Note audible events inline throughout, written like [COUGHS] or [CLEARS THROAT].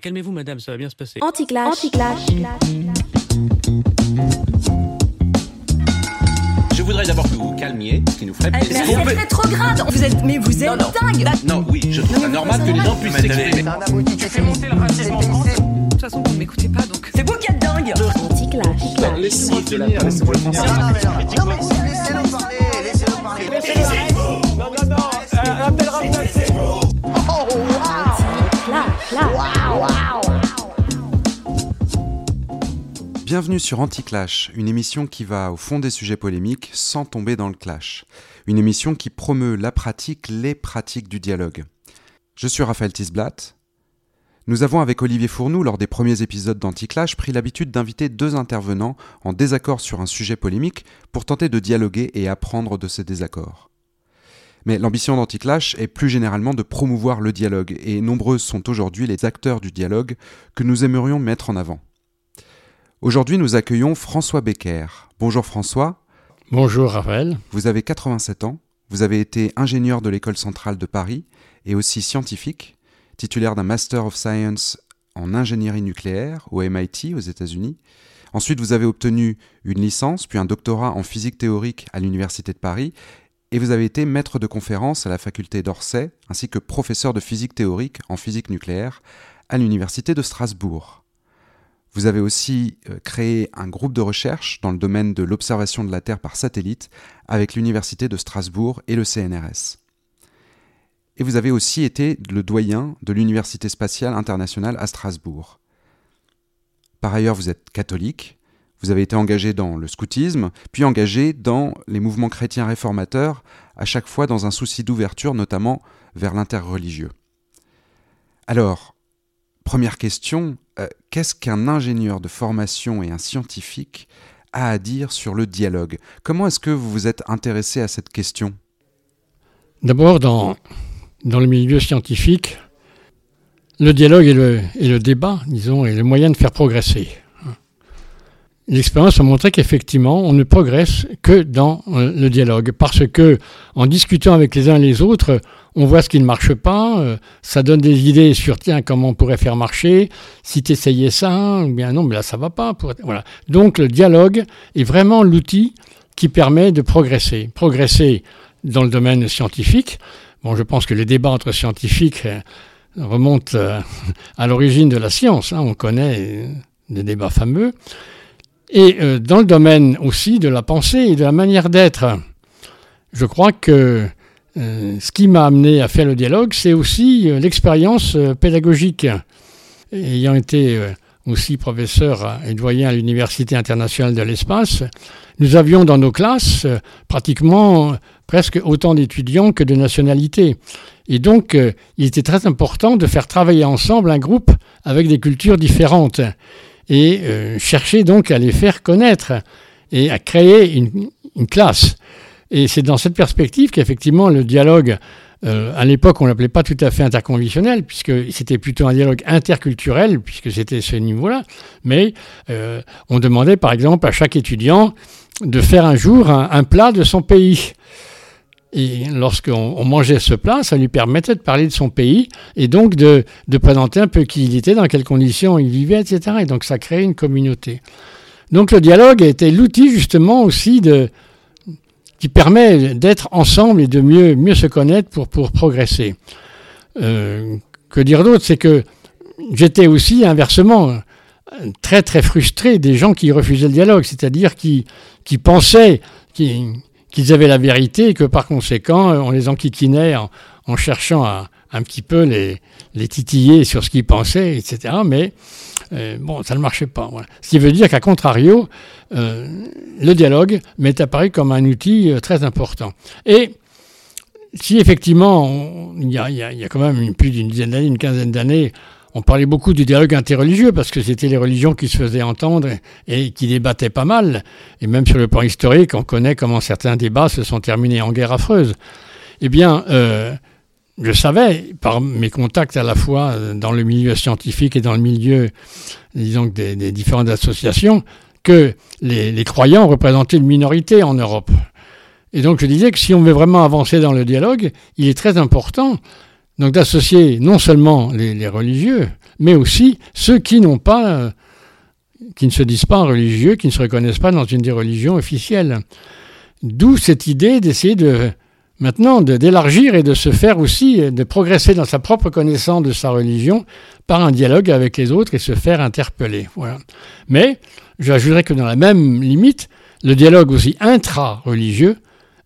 Calmez-vous, madame, ça va bien se passer. Anticlash. Anticlash. Je voudrais d'abord que vous vous calmiez, ce qui nous ferait Eh, plaisir. mais c'est rétrograde. Vous êtes, mais vous êtes dingue. Non, oui, je trouve ça normal que les gens puissent s'exprimer. De toute façon, vous ne m'écoutez pas, donc. C'est vous qui êtes dingue. Anticlash. Laissez de la Bienvenue sur Anticlash, une émission qui va au fond des sujets polémiques sans tomber dans le clash. Une émission qui promeut la pratique, les pratiques du dialogue. Je suis Raphaël Tisblatt. Nous avons avec Olivier Fournou, lors des premiers épisodes d'Anticlash, pris l'habitude d'inviter deux intervenants en désaccord sur un sujet polémique pour tenter de dialoguer et apprendre de ces désaccords. Mais l'ambition d'Anticlash est plus généralement de promouvoir le dialogue, et nombreuses sont aujourd'hui les acteurs du dialogue que nous aimerions mettre en avant. Aujourd'hui, nous accueillons François Becker. Bonjour François, Bonjour Raphaël. vous avez 87 ans, vous avez été ingénieur de l'école centrale de Paris et aussi scientifique, titulaire d'un Master of Science en ingénierie nucléaire au MIT aux États-Unis. Ensuite, vous avez obtenu une licence puis un doctorat en physique théorique à l'Université de Paris et vous avez été maître de conférence à la faculté d'Orsay ainsi que professeur de physique théorique en physique nucléaire à l'Université de Strasbourg. Vous avez aussi euh, créé un groupe de recherche dans le domaine de l'observation de la Terre par satellite avec l'Université de Strasbourg et le CNRS. Et vous avez aussi été le doyen de l'Université spatiale internationale à Strasbourg. Par ailleurs, vous êtes catholique, vous avez été engagé dans le scoutisme, puis engagé dans les mouvements chrétiens réformateurs, à chaque fois dans un souci d'ouverture, notamment vers l'interreligieux. Alors, première question, euh, qu'est-ce qu'un ingénieur de formation et un scientifique a à dire sur le dialogue? Comment est-ce que vous vous êtes intéressé à cette question? D'abord, dans, le milieu scientifique, le dialogue et le, et le débat, disons, est le moyen de faire progresser. L'expérience a montré qu'effectivement, on ne progresse que dans euh, le dialogue, parce que en discutant avec les uns et les autres, on voit ce qui ne marche pas, euh, ça donne des idées sur tiens comment on pourrait faire marcher, si tu essayais ça, ou bien non, mais là ça va pas. Voilà. Donc le dialogue est vraiment l'outil qui permet de progresser. Progresser dans le domaine scientifique. Bon, je pense que les débats entre scientifiques euh, remontent [LAUGHS] à l'origine de la science. hein. On connaît des débats fameux. Et euh, dans le domaine aussi de la pensée et de la manière d'être, je crois que euh, ce qui m'a amené à faire le dialogue, c'est aussi euh, l'expérience pédagogique. Ayant été aussi professeur et doyen à l'Université internationale de l'espace, nous avions dans nos classes pratiquement presque autant d'étudiants que de nationalités. Et donc, il était très important de faire travailler ensemble un groupe avec des cultures différentes et euh, chercher donc à les faire connaître et à créer une, classe. Et c'est dans cette perspective qu'effectivement le dialogue, euh, à l'époque on l'appelait pas tout à fait interconventionnel, puisque c'était plutôt un dialogue interculturel, puisque c'était ce niveau-là, mais euh, on demandait par exemple à chaque étudiant de faire un jour un plat de son pays. Et lorsqu'on on mangeait ce plat, ça lui permettait de parler de son pays et donc de, présenter un peu qui il était, dans quelles conditions il vivait, etc. Et donc ça créait une communauté. Donc le dialogue était l'outil justement aussi qui permet d'être ensemble et de mieux, mieux se connaître pour, pour progresser. Euh, que dire d'autre? C'est que j'étais aussi inversement très très frustré des gens qui refusaient le dialogue, c'est-à-dire qui, qui pensaient qui- qu'ils avaient la vérité et que par conséquent euh, on les enquiquinait en, cherchant à un petit peu les, titiller sur ce qu'ils pensaient, etc. Mais euh, bon, ça ne marchait pas. Ce qui veut dire qu'à contrario, euh, le dialogue m'est apparu comme un outil très important. Et si effectivement, il y, a, quand même plus d'une dizaine d'années, une quinzaine d'années, on parlait beaucoup du dialogue interreligieux parce que c'était les religions qui se faisaient entendre et, qui débattaient pas mal. Et même sur le plan historique, on connaît comment certains débats se sont terminés en guerre affreuse. Eh bien, euh, je savais, par mes contacts à la fois euh, dans le milieu scientifique et dans le milieu, disons, des, différentes associations, que les croyants représentaient une minorité en Europe. Et donc je disais que si on veut vraiment avancer dans le dialogue, il est très important donc d'associer non seulement les, religieux, mais aussi ceux qui n'ont pas, euh, qui ne se disent pas religieux, qui ne se reconnaissent pas dans une des religions officielles. D'où cette idée d'essayer de maintenant d'élargir et de se faire aussi, de progresser dans sa propre connaissance de sa religion par un dialogue avec les autres et se faire interpeller. Mais j'ajouterais que dans la même limite, le dialogue aussi intra-religieux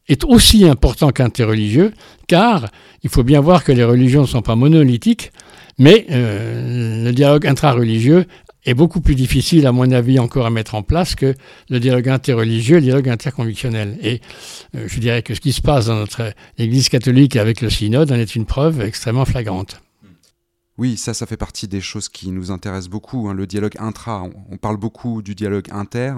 est aussi important qu'interreligieux, car il faut bien voir que les religions ne sont pas monolithiques, mais euh, le dialogue intra-religieux est beaucoup plus difficile, à mon avis, encore à mettre en place que le dialogue interreligieux, le dialogue interconvictionnel. Et euh, je dirais que ce qui se passe dans notre Église catholique avec le synode en est une preuve extrêmement flagrante. Oui, ça, ça fait partie des choses qui nous intéressent beaucoup. Hein. Le dialogue intra, on parle beaucoup du dialogue inter,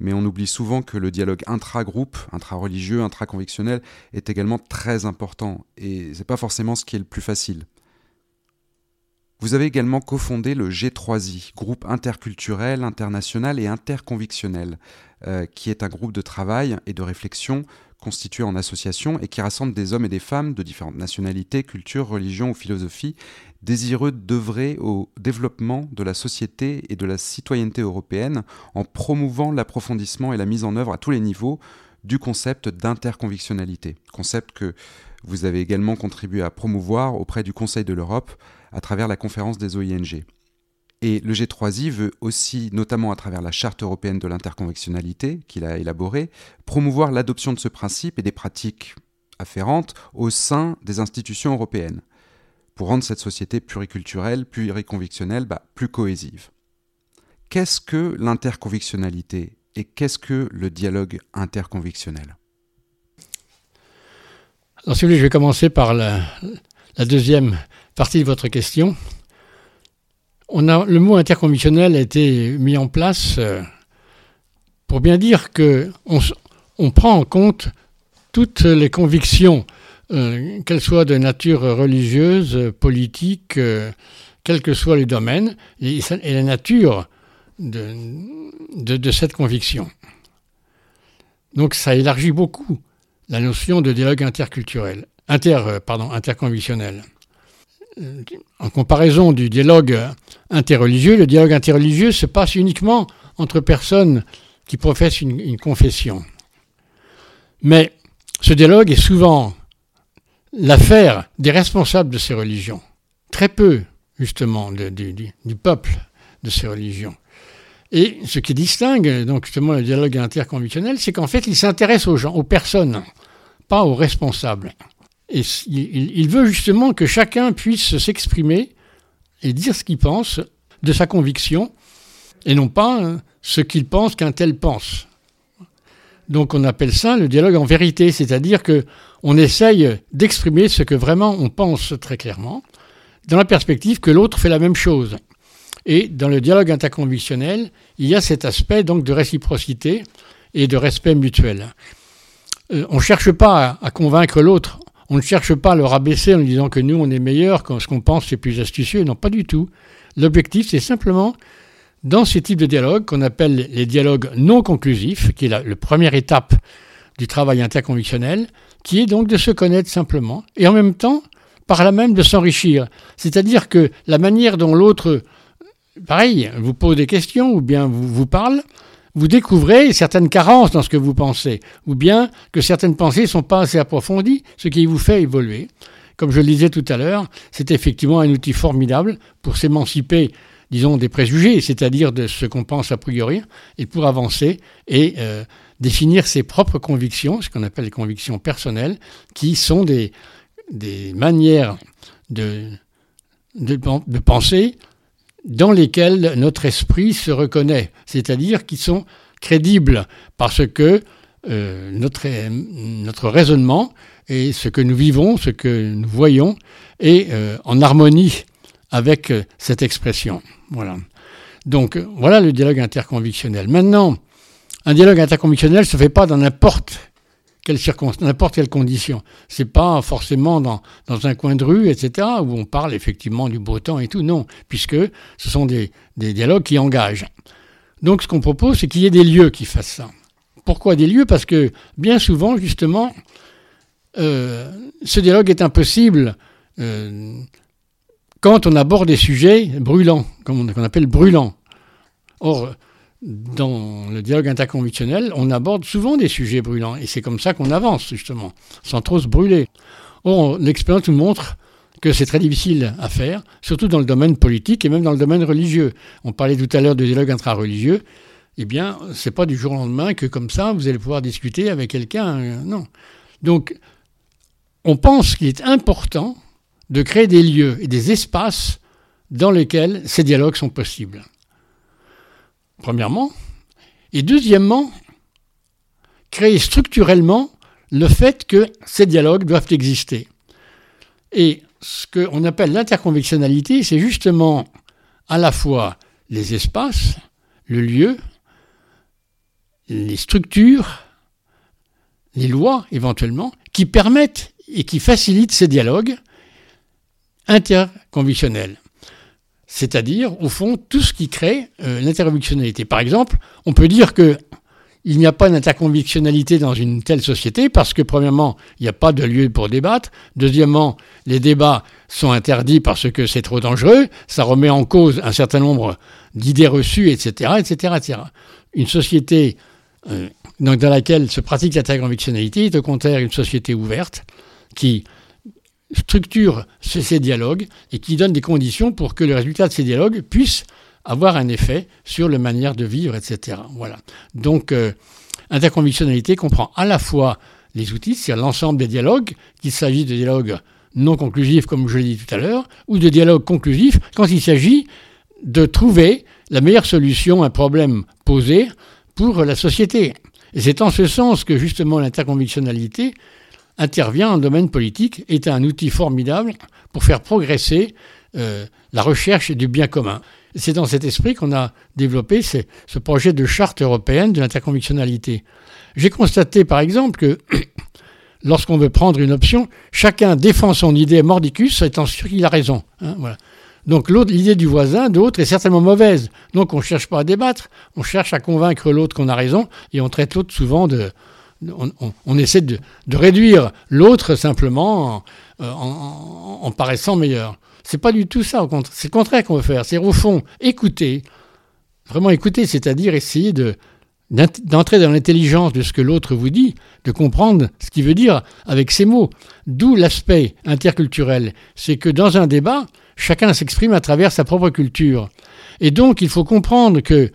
mais on oublie souvent que le dialogue intra-groupe, intra-religieux, intra-convictionnel est également très important, et c'est pas forcément ce qui est le plus facile. Vous avez également cofondé le G3I, groupe interculturel, international et interconvictionnel, euh, qui est un groupe de travail et de réflexion constitué en association et qui rassemble des hommes et des femmes de différentes nationalités, cultures, religions ou philosophies, désireux d'œuvrer au développement de la société et de la citoyenneté européenne en promouvant l'approfondissement et la mise en œuvre à tous les niveaux du concept d'interconvictionnalité, concept que vous avez également contribué à promouvoir auprès du Conseil de l'Europe à travers la conférence des OING. Et le G3I veut aussi, notamment à travers la Charte européenne de l'interconvectionnalité qu'il a élaborée, promouvoir l'adoption de ce principe et des pratiques afférentes au sein des institutions européennes, pour rendre cette société pluriculturelle, pluriconvictionnelle, bah, plus cohésive. Qu'est-ce que l'interconvictionnalité et qu'est-ce que le dialogue interconvictionnel? Alors, si vous voulez, je vais commencer par la, deuxième partie de votre question on a, le mot interconvictionnel a été mis en place euh, pour bien dire que on, prend en compte toutes les convictions, euh, qu'elles soient de nature religieuse, politique, euh, quels que soient les domaines, et, la nature de, cette conviction. Donc ça élargit beaucoup la notion de dialogue interculturel, inter, pardon, interconvictionnel. Euh, en comparaison du dialogue interreligieux, le dialogue interreligieux se passe uniquement entre personnes qui professent une, confession. Mais ce dialogue est souvent l'affaire des responsables de ces religions, très peu justement du peuple de ces religions. Et ce qui distingue donc justement le dialogue interconvictionnel, c'est qu'en fait, il s'intéresse aux gens, aux personnes, pas aux responsables. Et il, veut justement que chacun puisse s'exprimer et dire ce qu'il pense de sa conviction, et non pas hein, ce qu'il pense qu'un tel pense. Donc on appelle ça le dialogue en vérité, c'est-à-dire que on essaye d'exprimer ce que vraiment on pense très clairement, dans la perspective que l'autre fait la même chose. Et dans le dialogue interconvictionnel, il y a cet aspect donc de réciprocité et de respect mutuel. Euh, on ne cherche pas à convaincre l'autre on ne cherche pas à le rabaisser en lui disant que nous, on est meilleur, quand ce qu'on pense, c'est plus astucieux. Non, pas du tout. L'objectif, c'est simplement, dans ce type de dialogue, qu'on appelle les dialogues non conclusifs, qui est la, première étape du travail interconvictionnel, qui est donc de se connaître simplement, et en même temps, par là même, de s'enrichir. C'est-à-dire que la manière dont l'autre, pareil, vous pose des questions ou bien vous, vous parle, vous découvrez certaines carences dans ce que vous pensez, ou bien que certaines pensées ne sont pas assez approfondies, ce qui vous fait évoluer. Comme je le disais tout à l'heure, c'est effectivement un outil formidable pour s'émanciper, disons, des préjugés, c'est-à-dire de ce qu'on pense a priori, et pour avancer et euh, définir ses propres convictions, ce qu'on appelle les convictions personnelles, qui sont des, manières de, penser dans lesquels notre esprit se reconnaît, c'est-à-dire qui sont crédibles parce que euh, notre, notre raisonnement et ce que nous vivons, ce que nous voyons est euh, en harmonie avec euh, cette expression. Voilà. Donc voilà le dialogue interconvictionnel. Maintenant, un dialogue interconvictionnel ne se fait pas dans n'importe n'importe quelle condition. C'est pas forcément dans, un coin de rue, etc., où on parle effectivement du beau temps et tout. Non, puisque ce sont des, dialogues qui engagent. Donc ce qu'on propose, c'est qu'il y ait des lieux qui fassent ça. Pourquoi des lieux? Parce que bien souvent, justement, euh, ce dialogue est impossible euh, quand on aborde des sujets brûlants, comme on appelle brûlants. Or, dans le dialogue interconvictionnel, on aborde souvent des sujets brûlants, et c'est comme ça qu'on avance, justement, sans trop se brûler. Or, l'expérience nous montre que c'est très difficile à faire, surtout dans le domaine politique et même dans le domaine religieux. On parlait tout à l'heure de dialogue intra-religieux. Eh bien, c'est pas du jour au lendemain que comme ça, vous allez pouvoir discuter avec quelqu'un. Euh, non. Donc, on pense qu'il est important de créer des lieux et des espaces dans lesquels ces dialogues sont possibles. Premièrement. Et deuxièmement, créer structurellement le fait que ces dialogues doivent exister. Et ce qu'on appelle l'interconvictionnalité, c'est justement à la fois les espaces, le lieu, les structures, les lois éventuellement, qui permettent et qui facilitent ces dialogues interconvictionnels. C'est-à-dire, au fond, tout ce qui crée euh, l'interconvictionnalité. Par exemple, on peut dire que il n'y a pas d'interconvictionnalité dans une telle société parce que, premièrement, il n'y a pas de lieu pour débattre. Deuxièmement, les débats sont interdits parce que c'est trop dangereux. Ça remet en cause un certain nombre d'idées reçues, etc., etc., etc. Une société euh, dans laquelle se pratique l'interconvictionnalité est au contraire une société ouverte qui structure ces dialogues et qui donne des conditions pour que le résultat de ces dialogues puisse avoir un effet sur la manière de vivre, etc. Voilà. Donc, euh, comprend à la fois les outils, c'est-à-dire l'ensemble des dialogues, qu'il s'agit de dialogues non conclusifs, comme je l'ai dit tout à l'heure, ou de dialogues conclusifs quand il s'agit de trouver la meilleure solution à un problème posé pour la société. Et c'est en ce sens que justement l'interconvictionnalité intervient dans le domaine politique, est un outil formidable pour faire progresser euh, la recherche du bien commun. C'est dans cet esprit qu'on a développé ce, projet de charte européenne de l'interconvictionnalité. J'ai constaté par exemple que [COUGHS] lorsqu'on veut prendre une option, chacun défend son idée mordicus étant sûr qu'il a raison. Hein, voilà. Donc l'idée du voisin, d'autre, est certainement mauvaise. Donc on ne cherche pas à débattre, on cherche à convaincre l'autre qu'on a raison et on traite l'autre souvent de, on, essaie de, réduire l'autre simplement en, paraissant meilleur. C'est pas du tout ça, c'est le contraire qu'on veut faire. C'est au fond écouter, vraiment écouter, c'est-à-dire essayer de, d'entrer dans l'intelligence de ce que l'autre vous dit, de comprendre ce qu'il veut dire avec ses mots. D'où l'aspect interculturel. C'est que dans un débat, chacun s'exprime à travers sa propre culture. Et donc, il faut comprendre que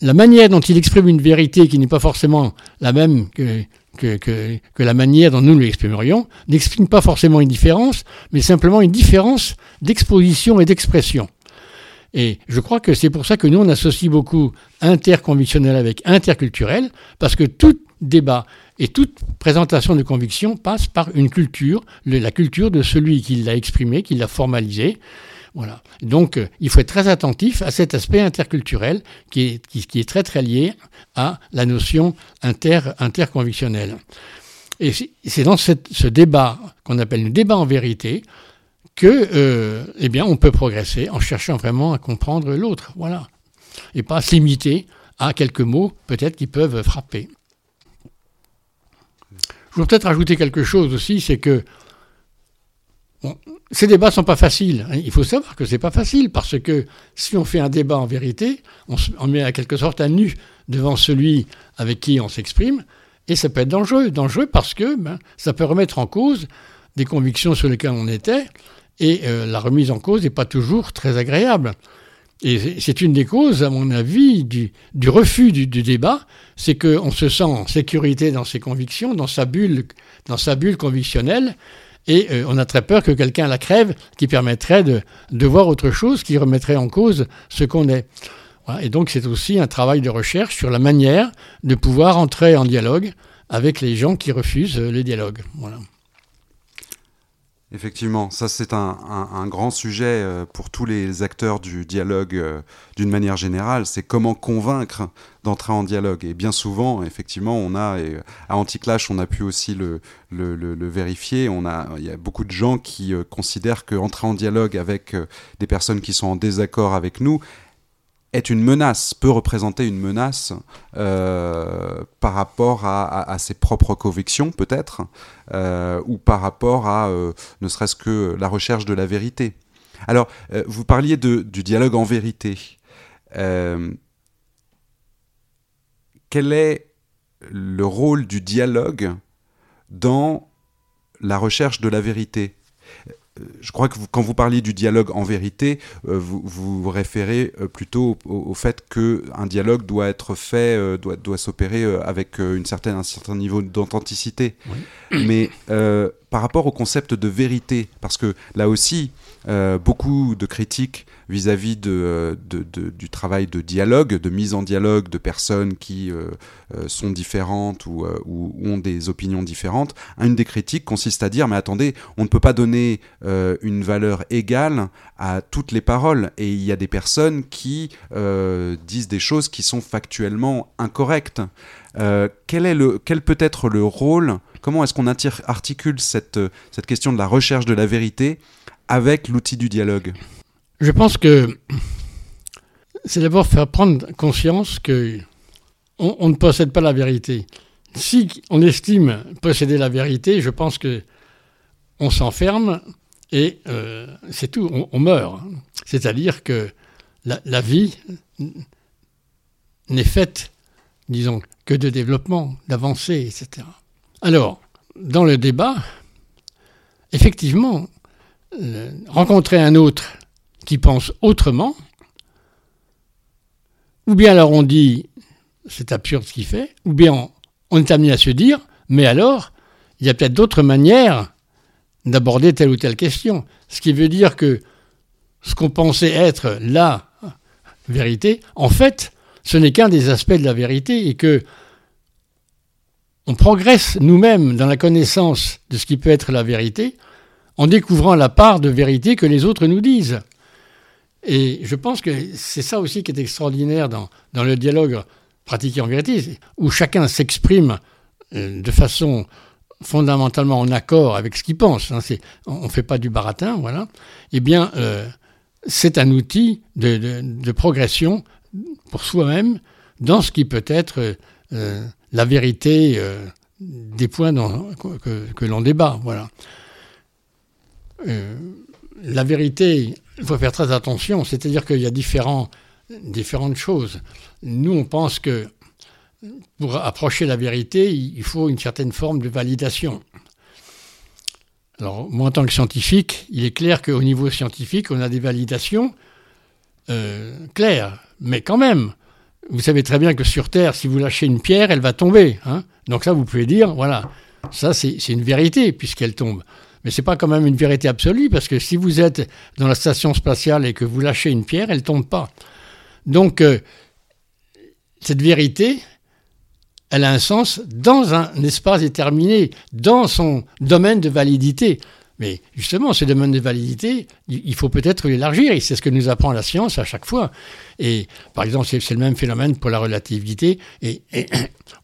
la manière dont il exprime une vérité qui n'est pas forcément la même que, la manière dont nous l'exprimerions, n'exprime pas forcément une différence, mais simplement une différence d'exposition et d'expression. Et je crois que c'est pour ça que nous, on associe beaucoup interconvictionnel avec interculturel, parce que tout débat et toute présentation de conviction passe par une culture, la culture de celui qui l'a exprimé, qui l'a formalisé, Donc, euh, il faut être très attentif à cet aspect interculturel qui est, très très lié à la notion inter, interconvictionnelle. Et c'est dans ce débat qu'on appelle le débat en vérité que, euh, eh bien, on peut progresser en cherchant vraiment à comprendre l'autre, voilà, et pas se limiter à quelques mots peut-être qui peuvent frapper. Je voudrais peut-être ajouter quelque chose aussi, c'est que ces débats sont pas faciles. Hein. Il faut savoir que c'est pas facile parce que si on fait un débat en vérité, on, met à quelque sorte à nu devant celui avec qui on s'exprime, et ça peut être dangereux. Dangereux parce que ben, ça peut remettre en cause des convictions sur lesquelles on était, et euh, la remise en cause n'est pas toujours très agréable. Et c'est une des causes, à mon avis, du, refus du, du débat, c'est qu'on se sent en sécurité dans ses convictions, dans sa bulle, dans sa bulle convictionnelle, et euh, on a très peur que quelqu'un la crève qui permettrait de, voir autre chose, qui remettrait en cause ce qu'on est. Et donc c'est aussi un travail de recherche sur la manière de pouvoir entrer en dialogue avec les gens qui refusent les dialogues. Voilà. Effectivement, ça c'est un, grand sujet euh, pour tous les acteurs du dialogue euh, d'une manière générale, c'est comment convaincre d'entrer en dialogue. Et bien souvent, effectivement, on a, et à Anticlash, on a pu aussi le, le, vérifier, on a, il y a beaucoup de gens qui euh, considèrent qu'entrer en dialogue avec des personnes qui sont en désaccord avec nous est une menace, peut représenter une menace euh, par rapport à, ses propres convictions peut-être, euh, ou par rapport à euh, ne serait-ce que la recherche de la vérité. Alors, vous parliez du dialogue en vérité. Quel est le rôle du dialogue dans la recherche de la vérité? Je crois que quand vous parliez du dialogue en vérité, euh, vous, vous référez euh, plutôt au, fait qu'un dialogue doit être fait, doit, doit s'opérer avec une certaine, un certain niveau d'authenticité. Mais par rapport au concept de vérité, parce que là aussi, beaucoup de critiques vis-à-vis de, du travail de dialogue, de mise en dialogue de personnes qui euh, euh, sont différentes euh, ou, ont des opinions différentes. Une des critiques consiste à dire, mais attendez, on ne peut pas donner une valeur égale à toutes les paroles. Et il y a des personnes qui disent des choses qui sont factuellement incorrectes. quel peut être le rôle Comment est-ce qu'on articule cette, cette question de la recherche de la vérité avec l'outil du dialogue? Je pense que c'est d'abord faire prendre conscience que on, ne possède pas la vérité. Si on estime posséder la vérité, je pense que on s'enferme et euh, c'est tout, on, meurt. C'est-à-dire que la, vie n'est faite, disons, que de développement, d'avancée, etc. Alors, dans le débat, effectivement, rencontrer un autre qui pensent autrement, ou bien alors on dit c'est absurde ce qu'il fait, ou bien on, est amené à se dire mais alors il y a peut-être d'autres manières d'aborder telle ou telle question. Ce qui veut dire que ce qu'on pensait être la vérité, en fait, ce n'est qu'un des aspects de la vérité et que on progresse nous-mêmes dans la connaissance de ce qui peut être la vérité en découvrant la part de vérité que les autres nous disent. Et je pense que c'est ça aussi qui est extraordinaire dans, le dialogue pratiqué en vérité, où chacun s'exprime euh, de façon fondamentalement en accord avec ce qu'il pense. Hein, on ne fait pas du baratin, voilà. Eh bien, euh, c'est un outil de, de, progression pour soi-même dans ce qui peut être euh, la vérité des points que, l'on débat, voilà. la vérité il faut faire très attention, c'est-à-dire qu'il y a différentes choses. Nous, on pense que pour approcher la vérité, il faut une certaine forme de validation. Alors, moi, en tant que scientifique, il est clair qu'au niveau scientifique, on a des validations euh, claires. Mais quand même, vous savez très bien que sur Terre, si vous lâchez une pierre, elle va tomber. Hein. Donc ça, vous pouvez dire, voilà, ça c'est une vérité puisqu'elle tombe. Mais ce n'est pas quand même une vérité absolue, parce que si vous êtes dans la station spatiale et que vous lâchez une pierre, elle ne tombe pas. Donc, euh, cette vérité, elle a un sens dans un espace déterminé, dans son domaine de validité. Mais justement, ce domaine de validité, il faut peut-être l'élargir, et c'est ce que nous apprend la science à chaque fois. Et par exemple, c'est le même phénomène pour la relativité, et, [CLEARS THROAT]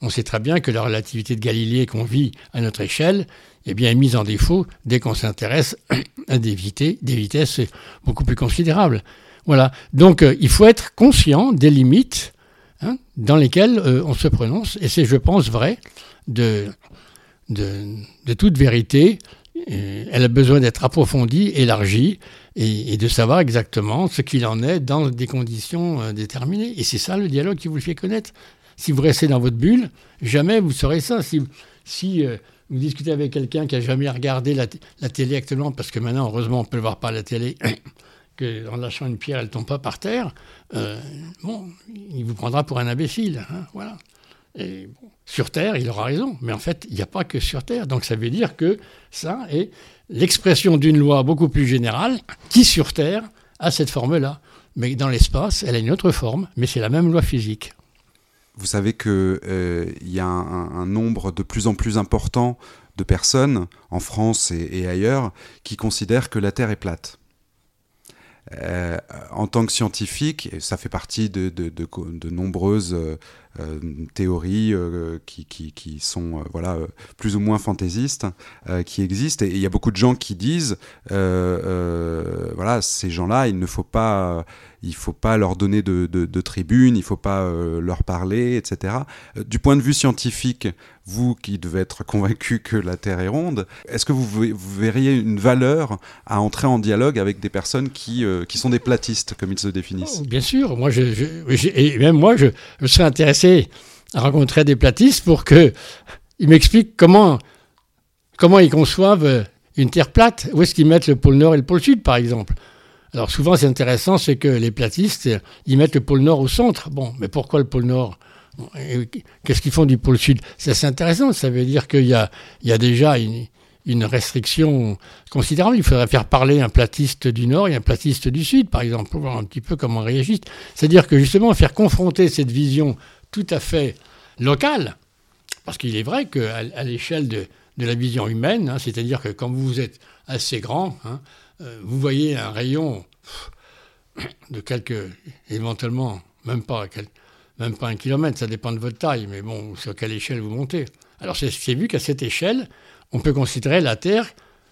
on sait très bien que la relativité de Galilée qu'on vit à notre échelle, eh bien, est mise en défaut dès qu'on s'intéresse [CLEARS THROAT] à des, vitesses, beaucoup plus considérables. Voilà. Donc, euh, il faut être conscient des limites hein, dans lesquelles euh, on se prononce, et c'est, je pense, vrai de, de, toute vérité. Euh, elle a besoin d'être approfondie, élargie, et, de savoir exactement ce qu'il en est dans des conditions déterminées. Et c'est ça le dialogue qui vous le fait connaître. Si vous restez dans votre bulle, jamais vous saurez ça. Si, si vous discutez avec quelqu'un qui a jamais regardé la, télé actuellement, parce que maintenant, heureusement, on peut le voir par la télé, [COUGHS] qu'en lâchant une pierre, elle ne tombe pas par terre, euh, bon, il vous prendra pour un imbécile. Hein, voilà. Sur Terre, il aura raison, mais en fait, il n'y a pas que sur Terre. Donc ça veut dire que ça est l'expression d'une loi beaucoup plus générale qui, sur Terre, a cette forme-là. Mais dans l'espace, elle a une autre forme, mais c'est la même loi physique. Vous savez qu'il euh, y a un, nombre de plus en plus important de personnes, en France et, ailleurs, qui considèrent que la Terre est plate. Euh, en tant que scientifique, et ça fait partie de, de, nombreuses euh, théories euh, qui, qui, qui, sont euh, voilà, euh, plus ou moins fantaisistes euh, qui existent. Et il y a beaucoup de gens qui disent euh, euh, voilà, ces gens-là, il ne faut pas. il faut pas leur donner de, de, tribune, il faut pas euh, leur parler, etc. Euh, Du point de vue scientifique, vous qui devez être convaincu que la Terre est ronde, est-ce que vous, ve- vous verriez une valeur à entrer en dialogue avec des personnes qui, euh, qui sont des platistes, comme ils se définissent? Bien sûr, moi, je, je- et même moi, je serais intéressé à rencontrer des platistes pour que ils m'expliquent comment, comment ils conçoivent euh, une Terre plate. Où est-ce qu'ils mettent le pôle Nord et le pôle Sud, par exemple? Alors souvent, c'est intéressant, c'est que les platistes, euh, ils mettent le pôle Nord au centre. Bon, mais pourquoi le pôle Nord? Qu'est-ce qu'ils font du pôle Sud? C'est assez intéressant. Ça veut dire qu'il y a, il y a déjà une, une restriction considérable. Il faudrait faire parler un platiste du Nord et un platiste du Sud, par exemple, pour voir un petit peu comment réagissent. C'est-à-dire que justement, faire confronter cette vision tout à fait locale, parce qu'il est vrai qu'à à l'échelle de, la vision humaine, hein, c'est-à-dire que quand vous êtes assez grand, hein, euh, vous voyez un rayon de quelques, éventuellement, même pas, même pas un kilomètre, ça dépend de votre taille, mais bon, sur quelle échelle vous montez. Alors c'est c'est vu qu'à cette échelle, on peut considérer la Terre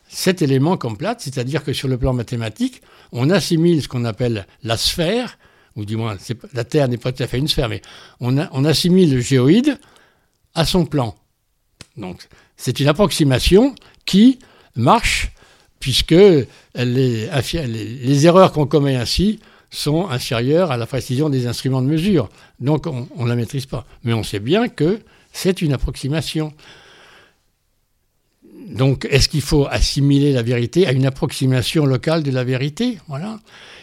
cet élément comme plate, c'est-à-dire que sur le plan mathématique, on assimile ce qu'on appelle la sphère, ou du moins, la Terre n'est pas tout à fait une sphère, mais on, assimile le géoïde à son plan. Donc, c'est une approximation qui marche puisque est- les erreurs qu'on commet ainsi sont inférieures à la précision des instruments de mesure. Donc, on ne la maîtrise pas. Mais on sait bien que c'est une approximation. Donc, est-ce qu'il faut assimiler la vérité à une approximation locale de la vérité? Voilà.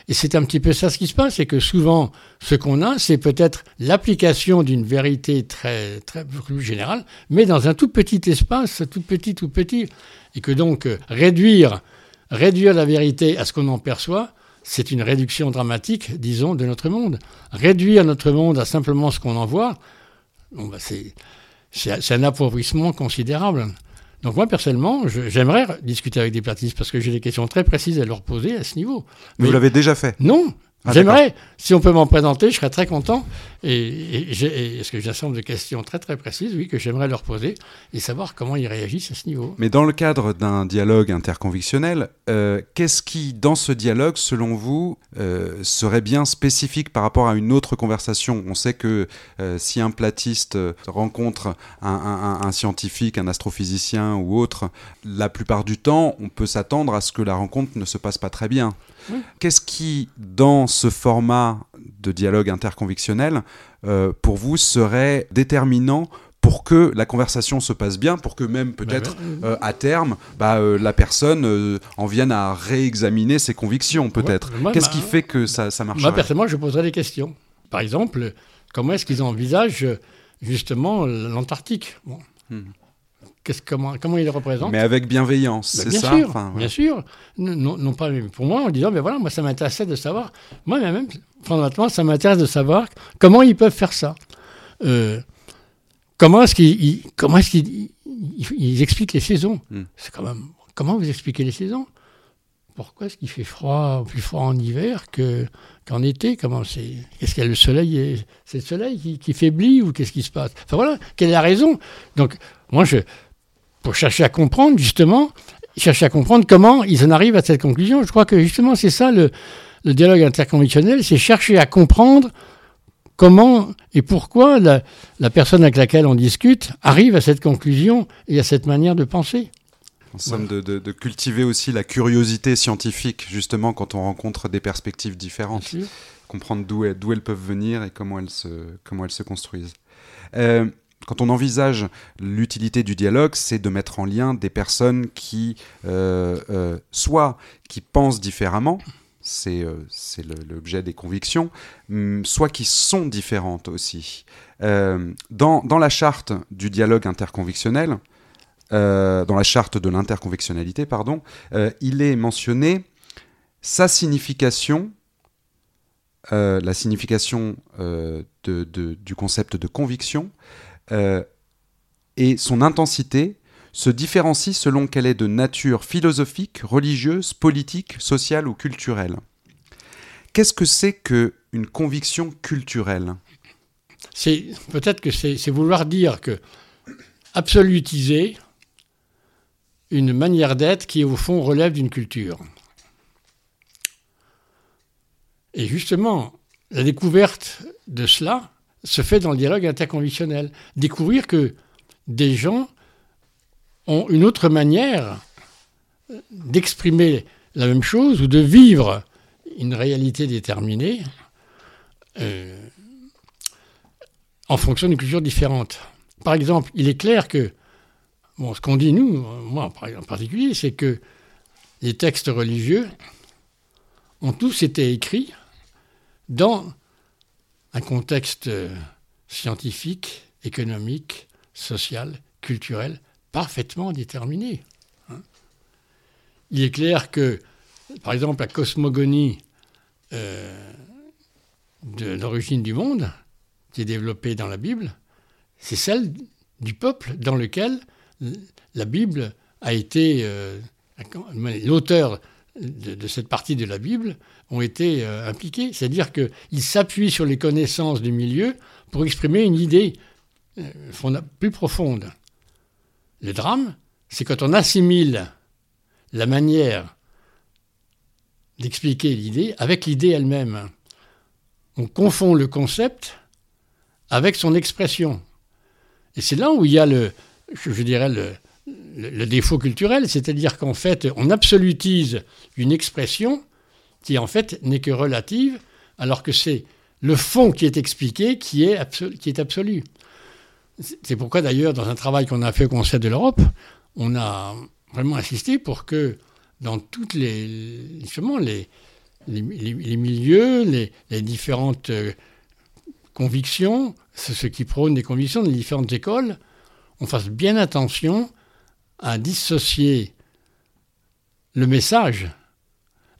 Et c'est un petit peu ça ce qui se passe, c'est que souvent, ce qu'on a, c'est peut-être l'application d'une vérité très, très plus générale, mais dans un tout petit espace, tout petit, tout petit. Et que donc, réduire, réduire la vérité à ce qu'on en perçoit, c'est une réduction dramatique, disons, de notre monde. Réduire notre monde à simplement ce qu'on en voit, bah, c'est un appauvrissement considérable. Donc moi, personnellement, j'aimerais discuter avec des platistes parce que j'ai des questions très précises à leur poser à ce niveau. Mais vous l'avez déjà fait? Non, Ah, j'aimerais. Si on peut m'en présenter, je serais très content. Et, et, et- parce que j'ai un certain nombre de questions très très précises, oui, que j'aimerais leur poser et savoir comment ils réagissent à ce niveau. Mais dans le cadre d'un dialogue interconvictionnel, euh, qu'est-ce qui, dans ce dialogue, selon vous, euh, serait bien spécifique par rapport à une autre conversation? On sait que euh, si un platiste euh, rencontre un, un- un- un scientifique, un astrophysicien ou autre, la plupart du temps, on peut s'attendre à ce que la rencontre ne se passe pas très bien. Oui. Qu'est-ce qui, dans ce format de dialogue interconvictionnel, euh, pour vous, serait déterminant pour que la conversation se passe bien, pour que même peut-être Bah, euh, à terme, bah, euh, la personne euh, en vienne à réexaminer ses convictions, peut-être. Ouais, moi, Qu'est-ce qui fait que ça, ça Moi, marcherait personnellement, je poserais des questions. Par exemple, comment est-ce qu'ils envisagent justement l'Antarctique? Bon. Mhm. Comment, comment ils le représentent Mais avec bienveillance, Ben, c'est bien ça sûr, Enfin, bien sûr. Non, non- pas pour moi en disant, mais voilà, moi ça m'intéressait de savoir. Moi même, fondamentalement, ça m'intéresse de savoir comment ils peuvent faire ça. Euh, comment est-ce qu'ils, est-ce qu'ils ils, expliquent les saisons Hmm. C'est quand même. Comment vous expliquez les saisons? Pourquoi est-ce qu'il fait froid, plus froid en hiver que qu'en été? Comment c'est Qu'est-ce qu'il y a le soleil est- C'est le soleil qui, qui faiblit ou qu'est-ce qui se passe? Enfin voilà, quelle est la raison? Donc moi je pour chercher à comprendre justement, chercher à comprendre comment ils en arrivent à cette conclusion. Je crois que justement c'est ça le, le dialogue interconvictionnel, c'est chercher à comprendre comment et pourquoi la, la personne avec laquelle on discute arrive à cette conclusion et à cette manière de penser. En somme, de, de- de cultiver aussi la curiosité scientifique, justement, quand on rencontre des perspectives différentes. Comprendre d'où elles, peuvent venir et comment elles se, comment elles se construisent. Euh, quand on envisage l'utilité du dialogue, c'est de mettre en lien des personnes qui, euh, euh, soit qui pensent différemment, c'est euh, l'objet des convictions, hum, soit qui sont différentes aussi. Dans, la charte du dialogue interconvictionnel, dans la charte de l'interconvictionnalité, pardon, il est mentionné sa signification la signification du concept de conviction euh, et son intensité se différencient selon qu'elle est de nature philosophique, religieuse, politique, sociale ou culturelle. Qu'est-ce que c'est que une conviction culturelle? C'est peut-être que c'est vouloir dire que absolutiser une manière d'être qui, au fond, relève d'une culture. Et justement, la découverte de cela se fait dans le dialogue interconvictionnel. Découvrir que des gens ont une autre manière d'exprimer la même chose ou de vivre une réalité déterminée euh, en fonction d'une culture différente. Par exemple, il est clair que, bon, ce qu'on dit nous, moi en particulier, c'est que les textes religieux ont tous été écrits dans un contexte euh, scientifique, économique, social, culturel parfaitement déterminé. Hein. Il est clair que, par exemple, la cosmogonie euh, de l'origine du monde, qui est développée dans la Bible, c'est celle du peuple dans lequel la Bible a été... Euh, l'auteur de, cette partie de la Bible ont été euh, impliqués. C'est-à-dire qu'ils s'appuient sur les connaissances du milieu pour exprimer une idée euh, plus profonde. Le drame, c'est quand on assimile la manière d'expliquer l'idée avec l'idée elle-même. On confond le concept avec son expression. Et c'est là où il y a le, je dirais, le, le, défaut culturel, c'est-à-dire qu'en fait, on absolutise une expression qui en fait n'est que relative, alors que c'est le fond qui est expliqué qui est, qui est absolu. C'est pourquoi d'ailleurs, dans un travail qu'on a fait au Conseil de l'Europe, on a vraiment insisté pour que dans toutes les, les, les, milieux, les, différentes euh, convictions, ce qui prône des convictions des différentes écoles, on fasse bien attention à dissocier le message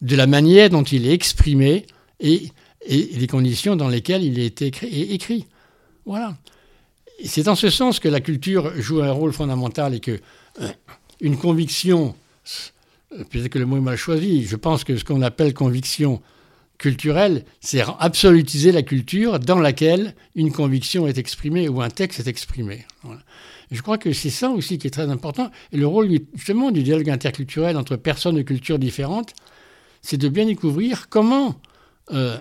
de la manière dont il est exprimé et, les conditions dans lesquelles il a écrit. Voilà. C'est dans ce sens que la culture joue un rôle fondamental et que euh, une conviction, peut-être que le mot est mal choisi, je pense que ce qu'on appelle conviction culturelle, c'est absolutiser la culture dans laquelle une conviction est exprimée ou un texte est exprimé. Je crois que c'est ça aussi qui est très important. Et le rôle justement du dialogue interculturel entre personnes de cultures différentes, c'est de bien découvrir comment euh,